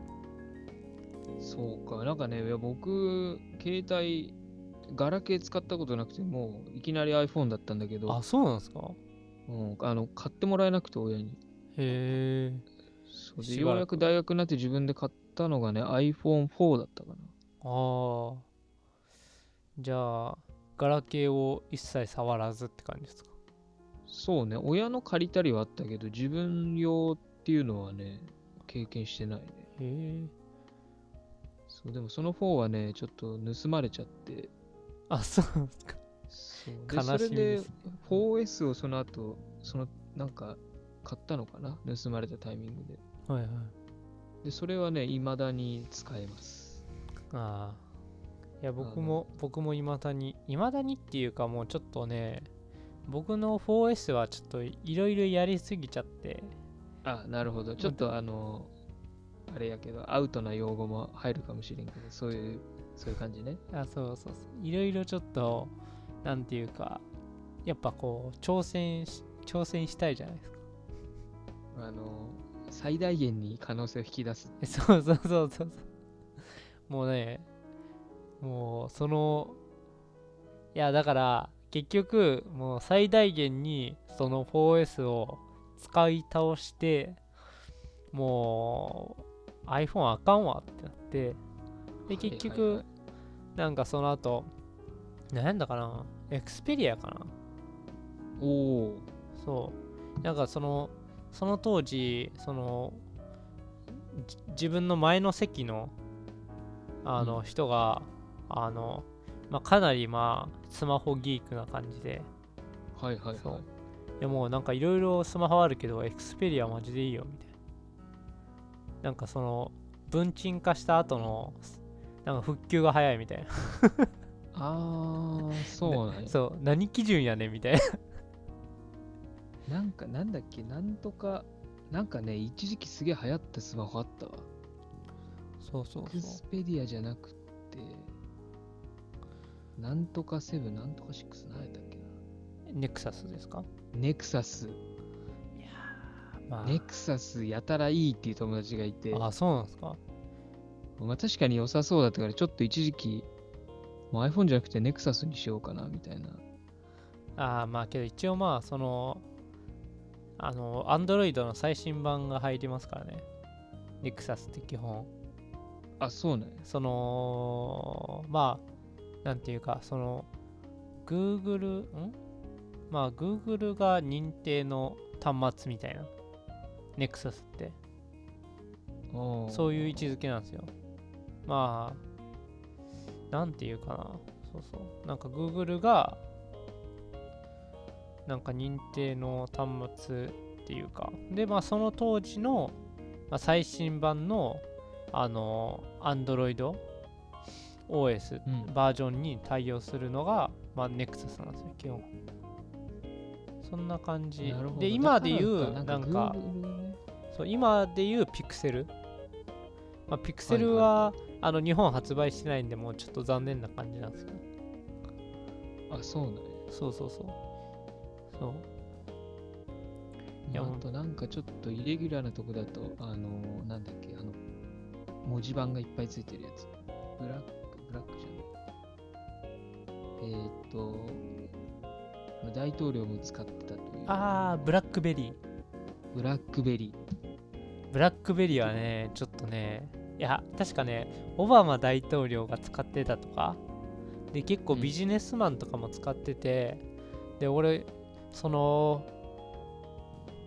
そうか、なんかね、いや僕、携帯、ガラケー使ったことなくて、もういきなり iPhone だったんだけど、あ、そうなんですか？うん、あの買ってもらえなくて、親に。へえ。そうでようやく大学になって自分で買ったのがね、iPhone4 だったかな。ああ。じゃあ、ガラケーを一切触らずって感じですか？そうね、親の借りたりはあったけど、自分用っていうのはね、経験してないね。へえ。そう、でもその4はね、ちょっと盗まれちゃって、あ、そうなんですか。そう悲しみでそれでですね 4S をその後、その、なんか、買ったのかな？盗まれたタイミングで。はいはい。で、それはね、未だに使えます。ああ。いや、僕あも、僕も未だに、未だにっていうかもうちょっとね、僕の 4S はちょっといろいろやりすぎちゃって、あ、なるほど。ちょっとあの、あれやけど、アウトな用語も入るかもしれんけど、そういう、そういう感じね。あ、そうそうそう。いろいろちょっと、なんていうか、やっぱこう、挑戦し、挑戦したいじゃないですか。あの、最大限に可能性を引き出す。そうそうそうそう。もうね、もうその、いやだから結局もう最大限にその 4S を使い倒して、もう iPhone あかんわってなって、で結局、なんかその後、なんだかな、エクスペリアかな？おおそう。なんかその、その当時、その、じ自分の前の席の、あの、うん。人が、あの、まあ、かなりまあ、スマホギークな感じで、ー。はいはいはいそう。いやもうなんかいろいろスマホあるけど、エクスペリアマジでいいよ、みたいな。なんかその、文鎮化した後の、なんか復旧が早いみたいな。ああ、そうなんや。そう、何基準やねんみたいな。なんか、なんだっけ、なんとか、なんかね、一時期すげえ流行ったスマホあったわ。そうそうエクスペディアじゃなくて、なんとか7、なんとか6、何やったっけな。ネクサスですか？ネクサス。まあ、ネクサスやたらいいっていう友達がいて、あ、そうなんですか？まあ、確かに良さそうだったから、ちょっと一時期、もう iPhone じゃなくてネクサスにしようかな、みたいな。ああ、まあけど一応まあ、その、あの、Android の最新版が入りますからね。Nexus って基本。あ、そうなんや。その、まあ、なんていうか、その、Google、ん？まあ、Google が認定の端末みたいな。Nexus って。そういう位置づけなんですよ。まあ、なんていうかな。そうそう。なんか Google が、なんか認定の端末っていうか。で、まあその当時の、まあ、最新版の、あの、Android OS うん。バージョンに対応するのが、まあ Nexus なんですよ、基本。そんな感じ。で、今で言う、だなんか、Google ね。そう今で言うピクセル、まあ、ピクセルはい。は,、あの日本発売してないんでもうちょっと残念な感じなんですけどあ、そうなんや。そうそうそう。そう。いやまああとなんかちょっとイレギュラーなとこだと、あのー、なんだっけ、あの、文字盤がいっぱいついてるやつ。ブラッラックじゃない。えーっと、まあ大統領も使ってたという。ああブラックベリーブラックベリー。ブラックベリーはねちょっとねいや確かねオバマ大統領が使ってたとかで結構ビジネスマンとかも使ってて、で俺その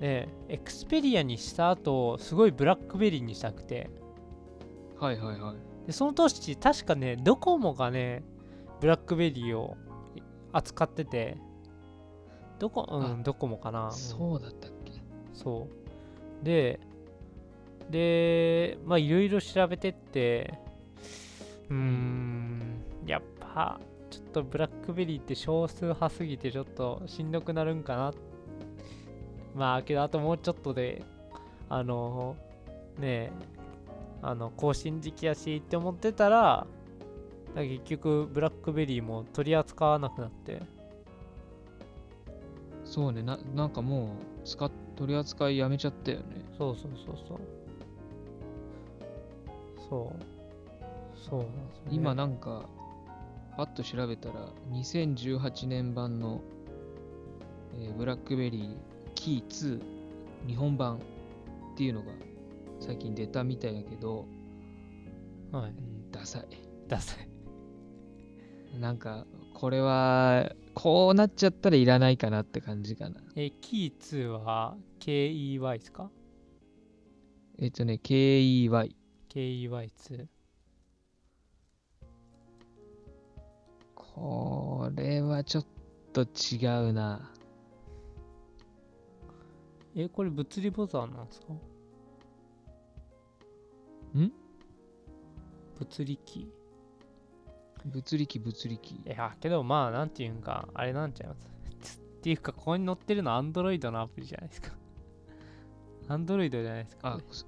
ねエクスペリアにした後すごいブラックベリーにしたくてはいはいはい。でその年確かねドコモがねブラックベリーを扱っててどこうあんドコモかな、うん。そうだったっけ？そう。ででまあいろいろ調べてってうーんやっぱちょっとブラックベリーって少数派すぎてちょっとしんどくなるんかな。まあけどあともうちょっとであのねえあの更新時期やしって思ってたら結局ブラックベリーも取り扱わなくなって。そうね。な、なんかもう使っ取り扱いやめちゃったよね。そうそうそうそう。そう。そうなんですよね。今なんか、パッと調べたら、2018年版の、えーブラックベリーキー2日本版っていうのが最近出たみたいやけど、はいうん、ダサい。ダサいなんか、これは、こうなっちゃったらいらないかなって感じかな。えキー2は KEY ですか？えっとね、KEY。KEY2 これはちょっと違うな。えこれ物理ボタンなんですか？ん？物理キ物理機、物理機。ーいやけどまあなんていうんかあれなんちゃいます？っていうかここに載ってるの Android のアプリじゃないですか *laughs* Android じゃないですかあこれ、そ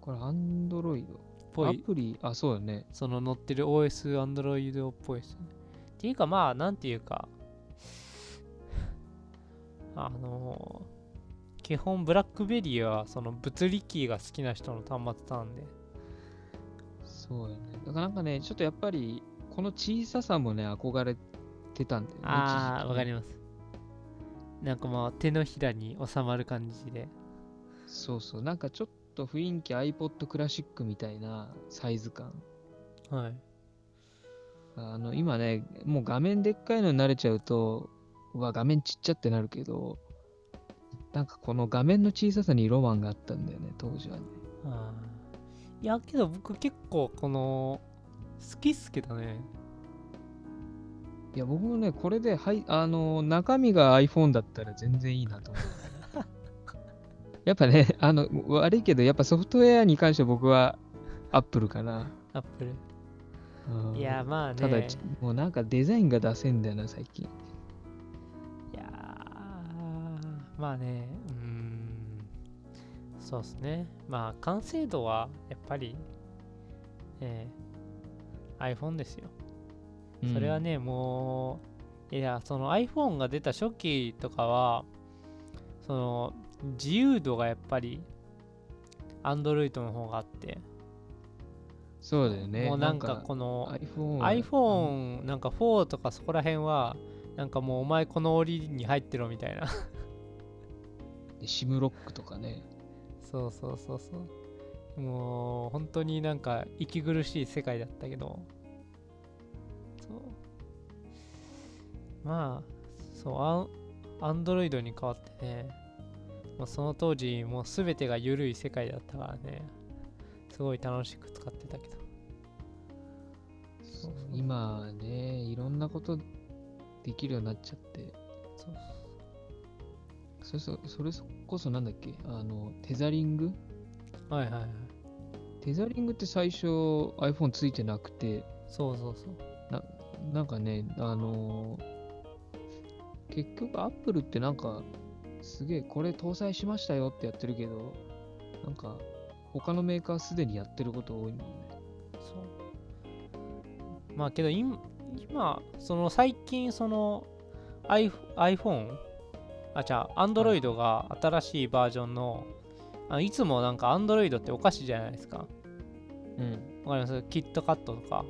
これ、アンドロイド？ぽい？アプリ、あ、そうだね。その載ってる OS Android っぽいですね。っていうかまあ、なんていうか、あのー基本ブラックベリーはその物理キーが好きな人の端末なんで、そうやね。だからなんかね、ちょっとやっぱり、この小ささもね、憧れてたんだよね。ああ、わかりまます。なんかまあ手のひらに収まる感じで。す。そうそう。なんかちょっと雰囲気 iPod クラシックみたいなサイズ感。はい。あの、今ね、もう画面でっかいのに慣れちゃうと、うわ、画面ちっちゃってなるけど、なんかこの画面の小ささにロマンがあったんだよね、当時はね。あーいや、けど僕結構この、好きっすけどね。いや、僕もね、これで、はい、あの、中身が iPhone だったら全然いいなと思う。*laughs* やっぱね、あの、悪いけど、やっぱソフトウェアに関しては僕は Apple かな。アップル。うんいや、まあね。ただ、ちもうなんかデザインが出せんだよな、最近。まあね、うーん、そうですね。まあ、完成度はやっぱり、えー iPhone ですよ。それはね、もう、いや、その iPhone が出た初期とかは、その、自由度がやっぱり、Android の方があって、そうだよね。もうなんかこの、iPhone は iPhone なんか4とかそこら辺は、なんかもうお前この檻に入ってろみたいな。でシムロックとかね。そうそうそうそう。もう本当になんか息苦しい世界だったけど、そう。まあ、そう、アンドロイドに変わってね、もうその当時もう全てが緩い世界だったからね、すごい楽しく使ってたけど。今ね、いろんなことできるようになっちゃって。そうそれそそれこそなんだっけ？あの、テザリング？はいはいはい。テザリングって最初 iPhone ついてなくて、そうそうそう。なんかね、あのー結局 Apple ってなんか、すげえこれ搭載しましたよってやってるけど、なんか他のメーカーすでにやってること多いもんね。そう。まあけど今、今その最近その iPh- iPhone、あ、じゃあ Android が新しいバージョンの、あいつもなんか Android ってお菓子じゃないですか。うん。わかります？キットカットとか。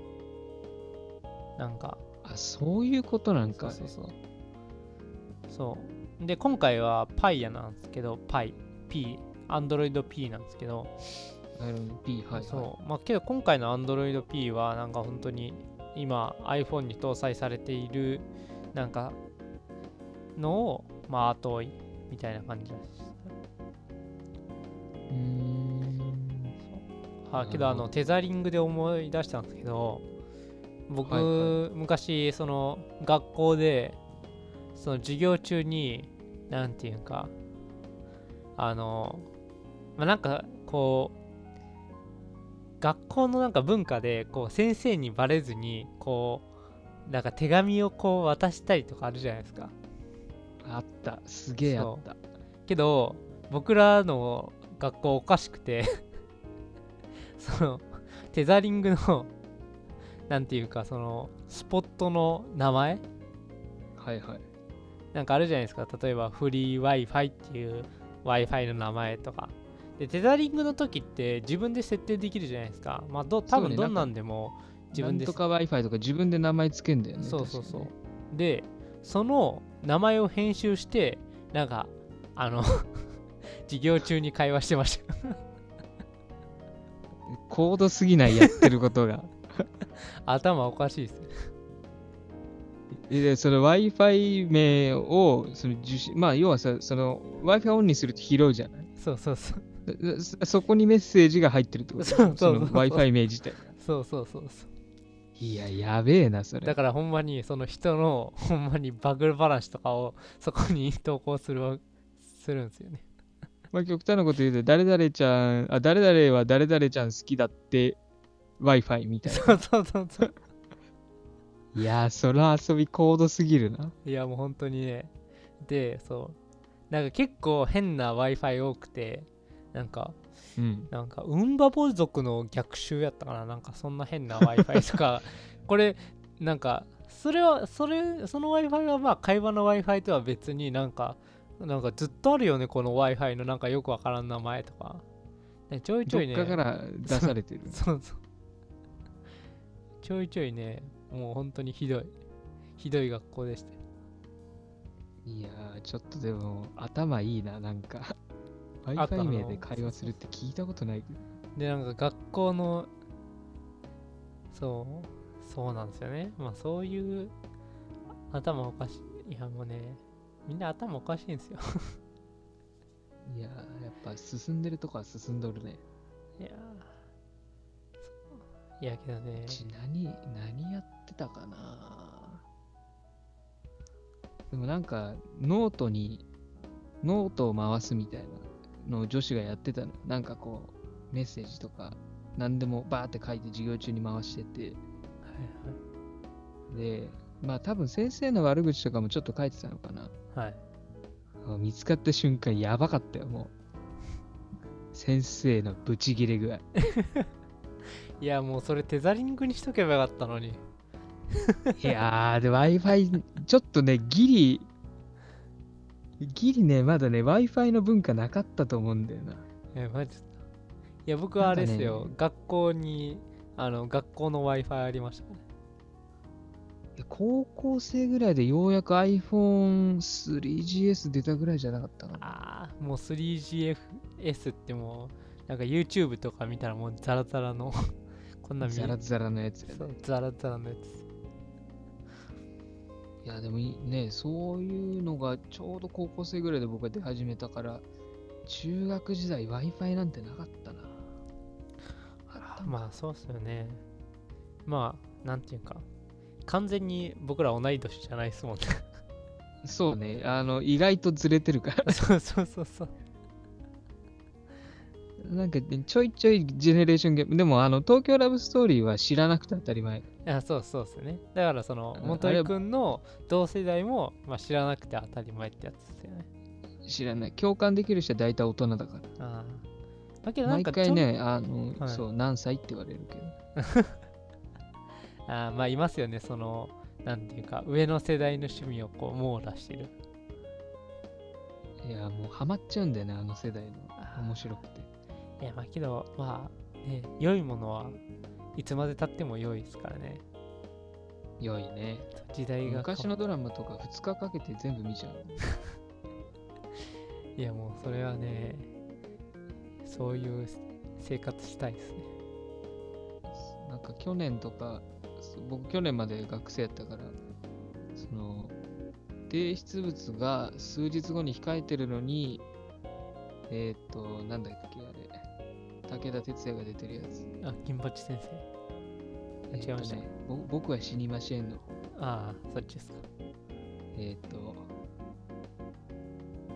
なんか、あ、そういうことなんか。そうそうそう。そう。で、今回は Pia なんですけど、Pi、P、Android P なんですけど、iPhone P はい、はい、そうまあけど今回の Android P はなんか本当に今 iPhone に搭載されているなんかのをまあ後追いみたいな感じですうーん。あけどあのテザリングで思い出したんですけど僕、はいは昔その学校でその授業中になんていうかあのまあなんかこう学校のなんか文化でこう先生にバレずにこうなんか手紙をこう渡したりとかあるじゃないですかあった。すげえあった。けど僕らの学校おかしくて *laughs* そのテザリングのなんていうかそのスポットの名前？はいはい。なんかあるじゃないですか。例えばフリー Wi-Fi っていう Wi-Fi の名前とか。でテザリングの時って自分で設定できるじゃないですか。まあど多分どんなんでも自分でなんとか Wi-Fi とか自分で名前つけんだよね。そうそうそう。でその名前を編集してなんかあの *laughs* 授業中に会話してました。*laughs* 高度すぎないやってることが。*laughs* 頭おかしいです。ねでその Wi-Fi 名をその受信まあ要はさその Wi-Fi オンにすると拾うじゃない？そうそうそう。そそこにメッセージが入ってるってこと？そうそうそうの Wi-Fi 名自体。そうそうそうそういややべえなそれ。だからほんまにその人の *laughs* ほんまにバグ話とかをそこに投稿するわするんですよね。*laughs* まあ極端なこと言うと誰々ちゃんあ誰々は誰々ちゃん好きだって Wi-Fi みたいそうそうそうそう。な *laughs* いやーその遊び高度すぎるな。いやもう本当にね。でそう。なんか結構変な Wi-Fi 多くてなんかうん。なんかウンバボ族の逆襲やったかな？なんかそんな変な Wi-Fi とか。*laughs* これなんかそれはそれその Wi-Fi はまあ会話の Wi-Fi とは別になんかなんかずっとあるよねこの Wi-Fi のなんかよくわからん名前とか、ね、ちょいちどっょいね。かから出されてる *laughs* そうそう。ちょいちょいねもう本当にひどい。ひどい学校でしたよいやーちょっとでも頭いいななんかあった Wi-Fi の名で会話するって聞いたことないでなんか学校のそうそうなんですよね。まあそういう頭おかしいいやもうねみんな頭おかしいんですよ。*laughs* いやーやっぱ進んでるとこは進んどるね。いやいやけどね。ち何何やってたかな。でもなんかノートにノートを回すみたいなのを女子がやってたの。なんかこうメッセージとか何でもバーって書いて授業中に回してて。はいでまあ多分先生の悪口とかもちょっと書いてたのかな。はい。見つかった瞬間やばかったよもう。先生のブチギレ具合。*laughs* いやもうそれテザリングにしとけばよかったのに。いやーで Wi-Fi ちょっとねギリギリねまだね Wi-Fi の文化なかったと思うんだよな。えマジいや僕はあれですよ、なんか学校にあの学校の Wi-Fi ありましたね。高校生ぐらいでようやく iPhone3GS 出たぐらいじゃなかったかな。ああもう 3GFS ってもうなんか YouTube とか見たらもうザラザラのこんな見ザラザラのやつやね。そうザラザラのやついやでもいいねそういうのがちょうど高校生ぐらいで僕が出始めたから中学時代 Wi-Fi なんてなかったな。あまあそうっすよね。まあなんていうか完全に僕ら同い年じゃないですもんね。*laughs* そうね。あの意外とずれてるから。*laughs* そうそうそうそう。なんかね、ちょいちょいジェネレーションゲーム。でも、あの、東京ラブストーリーは知らなくて当たり前。いやそうそうっすねだからそのあ元井くんの同世代も、まあ、知らなくて当たり前ってやつですよね知らない。共感できる人は大体大人だから。ああだけどなん毎かちょ回ね、あの、はいそう、何歳って言われるけど。*laughs* あーまあいますよねそのなんていうか上の世代の趣味をこう網羅してるいや、もうハマっちゃうんだよね、あの世代の。面白くて。いやまあけどまあね良いものはいつまでたっても良いですからね良いね。時代が昔のドラマとか2日かけて全部見ちゃう。*laughs* いやもうそれはねそういう生活したいですねなんか去年とか、そ僕去年まで学生やったから、その、提出物が数日後に控えてるのに、えっ、と、なんだっけ、武田鉄矢が出てるやつ。あ金八先生あ違いましたねぼ僕は死にませんの。ああそっちですかえっ、と、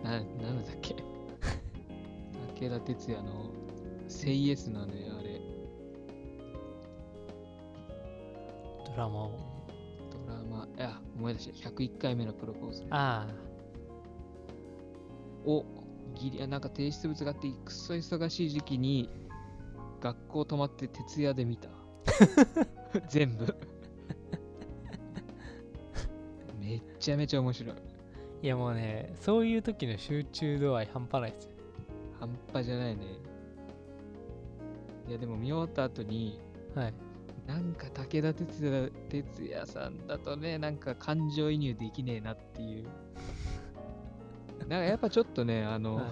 な、なんだっけ？*laughs* 武田鉄矢の、セイエスなのよ、あれ。ドラマをドラマ、いや、思い出した。101回目のプロポーズね。あを、ギリ、あなんか提出物があって、くっそ忙しい時期に、学校泊まって徹夜で見た。*laughs* 全部。めっちゃめちゃ面白い。あいやもうねそういう時の集中度合い半端ないですよ半端じゃないね。いや、でも見終わった後に、はいなんか武田鉄矢鉄矢さんだとね、なんか感情移入できねえなっていう。なんかやっぱちょっとね、あの、はい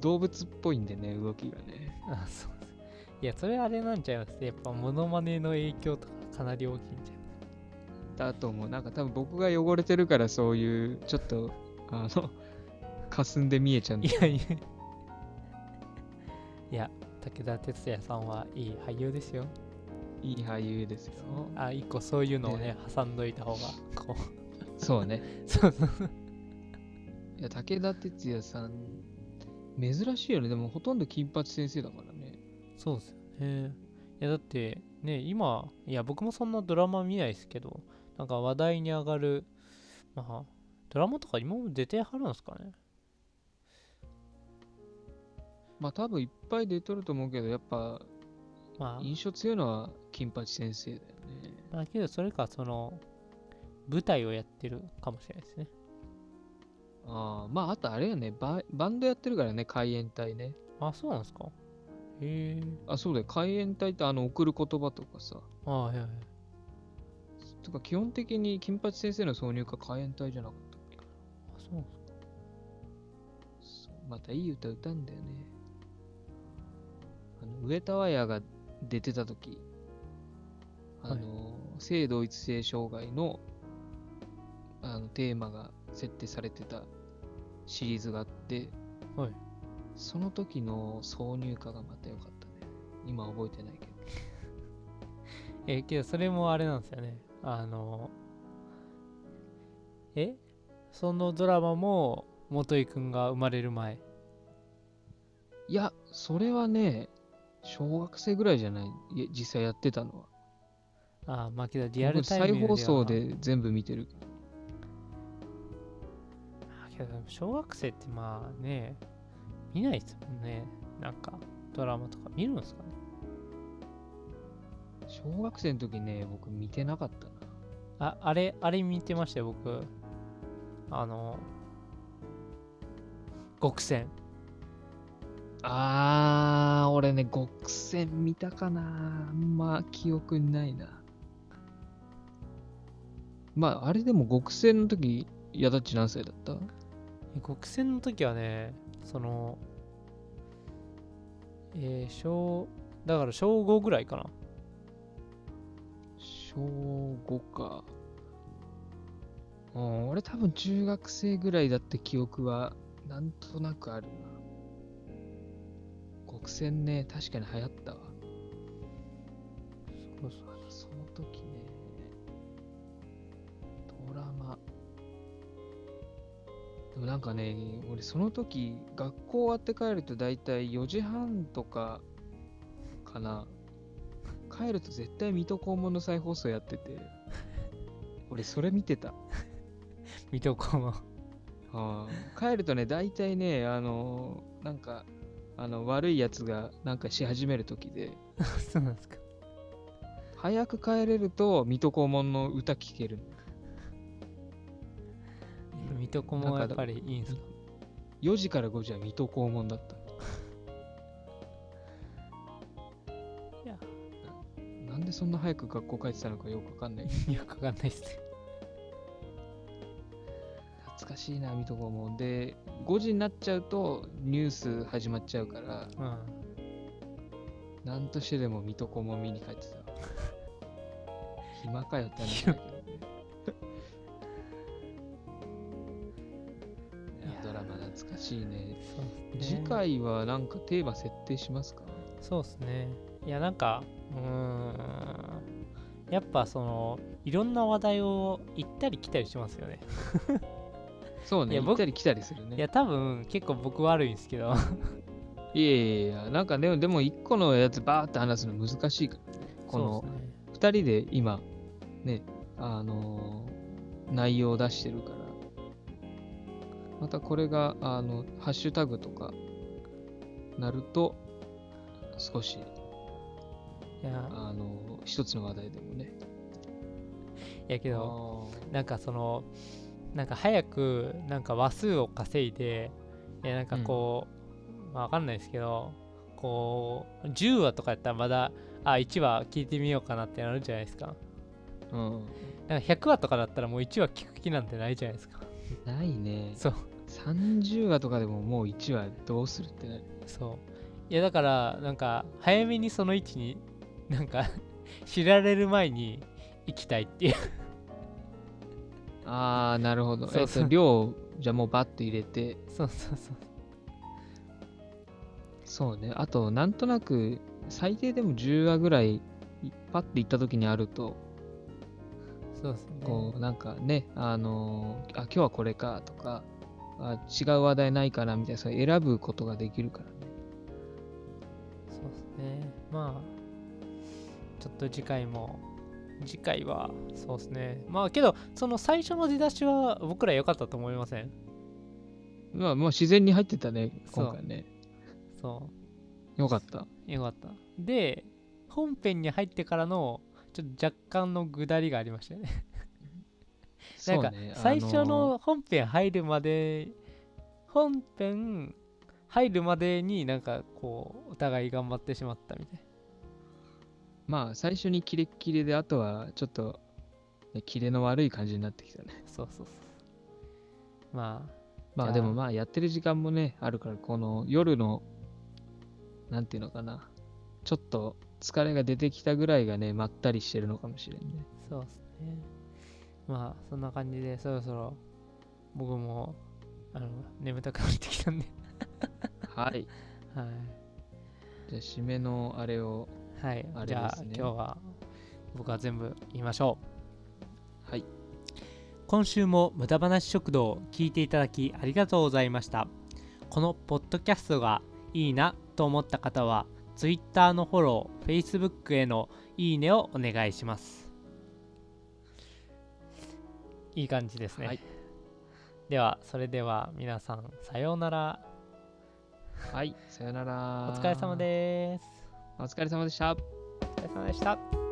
動物っぽいんでね、動きがね。あそう。ですいやそれあれなんちゃいます。やっぱモノマネの影響とかかなり大きいんじゃだと思う。なんか多分僕が汚れてるからそういう、ちょっと、あの、*laughs* 霞んで見えちゃうんだ。いやいや。*laughs* いや武田鉄矢さんはいい俳優ですよ。いい俳優ですよ。あ一個そういうのをね挟んどいた方がこう。そうね。*laughs* そうそう。いや、武田鉄矢さん、珍しいよね。でもほとんど金八先生だからね。そうですよねいやだってね今いや僕もそんなドラマ見ないですけどなんか話題に上がるまあドラマとか今も出てはるんですかねまあ多分いっぱい出とると思うけど、やっぱまあ印象強いのは金八先生だよね。まあけどそれかその舞台をやってるかもしれないですねああ、まああとあれよね。バ、バンドやってるからね、海援隊ね。あそうなんですか？へえ。あ、そうだよ、海援隊ってあの送る言葉とかさ。あはいはいはい。とか基本的に金八先生の挿入歌海援隊じゃなかったっけ？あそうなんですか。またいい歌歌うんだよね。あの上田綾が出てた時。あの、性同一性障害のあのテーマが設定されてたシリーズがあって、はいその時の挿入歌がまた良かったね。今覚えてないけど。*laughs* えーけどそれもあれなんですよねあのえ？そのドラマも元井くんが生まれる前いや、それはね、小学生ぐらいじゃない？実際やってたのは。ああまあけどリアルタイム再放送はで全部見てる。あけど小学生ってまあね見ないですもんね。なんかドラマとか見るんですかね？小学生の時ね、僕見てなかったな。ああれあれ見てましたよ僕。あの極戦。あー、俺ね、極戦見たかな。あんま記憶にないな。まあ、あれでも極戦の時、矢田っち何歳だった？え極戦の時はねそのえー、小だから小5ぐらいかな小5か。うん、俺多分中学生ぐらいだって記憶はなんとなくあるな。極戦ね、確かに流行ったわ。そうそうでもなんかね、俺その時、学校終わって帰ると大体4時半とかかな。帰ると絶対水戸黄門の再放送やってて、俺それ見てた。*laughs* 水戸黄門帰るとね、大体ね、あのーなんか、あの悪いやつがなんかし始める時で、*laughs* そうなんですか早く帰れると水戸黄門の歌聴ける。水戸黄門はやっぱりいいんですか？4時から5時は水戸黄門だった。*laughs* いやなんでそんな早く学校帰ってたのかよくわかんない。*laughs* よくわかんないですね懐かしいな、水戸黄門。で、5時になっちゃうとニュース始まっちゃうから、うんなんとしてでも水戸黄門見に帰ってた。*laughs* 暇かよって話だけどラマ懐かしいね。ね次回はなんかテーマ設定しますか？そうですねいやなんかうーんやっぱそのいろんな話題を行ったり来たりしますよね *laughs* そうね、行ったり来たりするね。いや多分結構僕悪いんですけどいやいやいや、なんかでも、でも一個のやつバーって話すの難しいからね。このっすね二人で今、ね、あのー内容を出してるから。またこれが、あの、ハッシュタグとかなると、少し、いやあのー一つの話題でもね。いやけどあなんかそのなんか早くなんか話数を稼いでいやなんかこう、まあわかんないですけどこう10話とかやったらまだあ1話聞いてみようかなってなるじゃないですかーうん。なんか100話とかだったらもう1話聞く気なんてないじゃないですかないね。そう30話とかでももう1話どうするってなる。そういやだからなんか早めにその位置になんか *laughs* 知られる前に行きたいっていうあー、なるほど。そうそうえっと、量、じゃあもうバッと入れて、そうそうそうそうね。あと、なんとなく、最低でも10話ぐらい、パッて行った時にあると、そうですねこう、なんかね、あのーあ、今日はこれかとか、あ違う話題ないかなみたいな、そう選ぶことができるからね。そうですね。まあ、ちょっと次回も、次回は、そうですね。まあけど、その最初の出だしは僕ら良かったと思いません？まあ、もう自然に入ってたね、今回ね。そよかった。う、良かった。で、本編に入ってからの、ちょっと若干の下りがありましたよね。なんか最初の本編入るまで、本編入るまでになんかこう、お互い頑張ってしまったみたいまあ、最初にキレッキレで、あとはちょっと、ね、キレの悪い感じになってきたね。な。そうそうそう。まあ、まああでもまあやってる時間もね、あるから、この夜の、なんていうのかな、ちょっと疲れが出てきたぐらいがね、まったりしてるのかもしれんね。そうですね。まあ、そんな感じで、そろそろ僕もあの眠たくなってきたんで、はい。はい。じゃあ、締めのあれを、はい、あれじゃあ、ですね今日は僕は全部言いましょう。はい。今週も無駄話食堂を聞いていただきありがとうございました。このポッドキャストがいいなと思った方は、Twitter のフォロー、Facebook へのいいねをお願いします。いい感じですね。はいでは、それでは皆さん、さようなら。はい、さよなら。お疲れ様です。お疲れ様でした。お疲れ様でした。